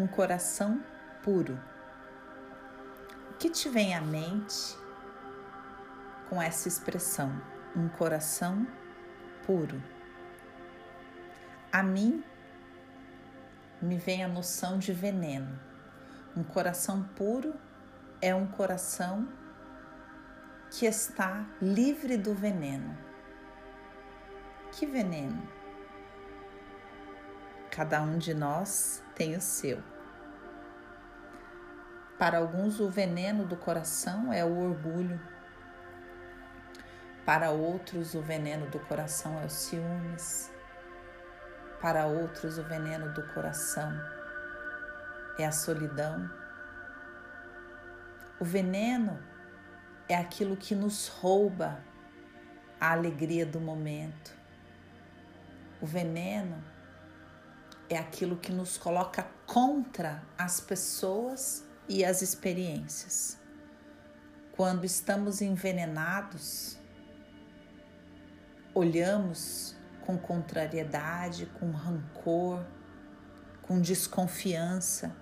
um coração puro. O que te vem à mente com essa expressão? Um coração puro. A mim me vem a noção de veneno. Um coração puro é um coração que está livre do veneno. Que veneno? Cada um de nós tem o seu. Para alguns, o veneno do coração é o orgulho. Para outros, o veneno do coração é o ciúmes. Para outros, o veneno do coração é a solidão. O veneno é aquilo que nos rouba a alegria do momento. O veneno é aquilo que nos coloca contra as pessoas e as experiências. Quando estamos envenenados, olhamos com contrariedade, com rancor, com desconfiança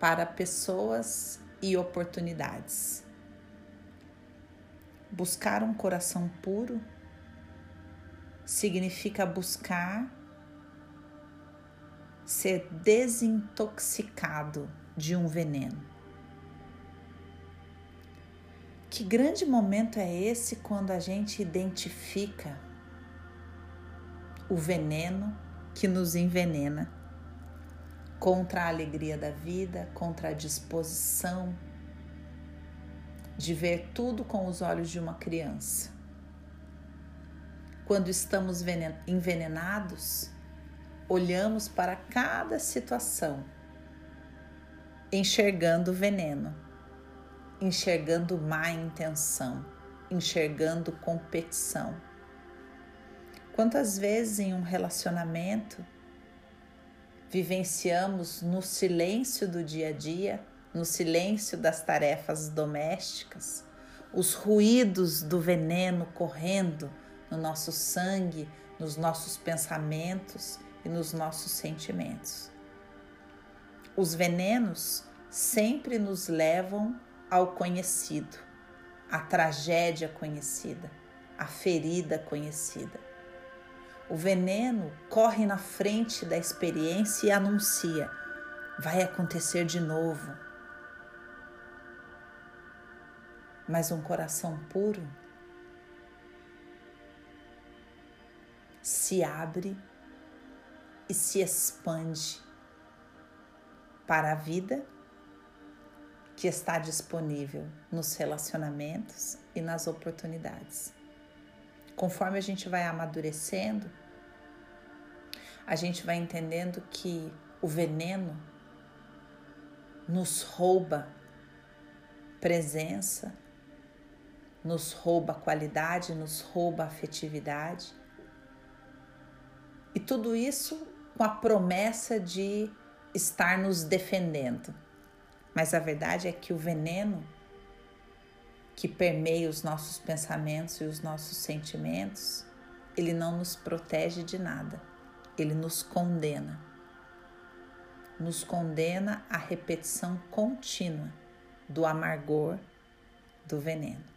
para pessoas e oportunidades. Buscar um coração puro significa buscar ser desintoxicado de um veneno. Que grande momento é esse quando a gente identifica o veneno que nos envenena contra a alegria da vida, contra a disposição de ver tudo com os olhos de uma criança. Quando estamos envenenados, olhamos para cada situação, enxergando veneno, enxergando má intenção, enxergando competição. Quantas vezes em um relacionamento vivenciamos no silêncio do dia a dia, no silêncio das tarefas domésticas, os ruídos do veneno correndo no nosso sangue, nos nossos pensamentos e nos nossos sentimentos. Os venenos sempre nos levam ao conhecido, à tragédia conhecida, à ferida conhecida. O veneno corre na frente da experiência e anuncia: vai acontecer de novo. Mas um coração puro se abre e se expande para a vida que está disponível nos relacionamentos e nas oportunidades. Conforme a gente vai amadurecendo, a gente vai entendendo que o veneno nos rouba presença, nos rouba qualidade, nos rouba afetividade. E tudo isso com a promessa de estar nos defendendo. Mas a verdade é que o veneno que permeia os nossos pensamentos e os nossos sentimentos, ele não nos protege de nada, ele nos condena. Nos condena à repetição contínua do amargor do veneno.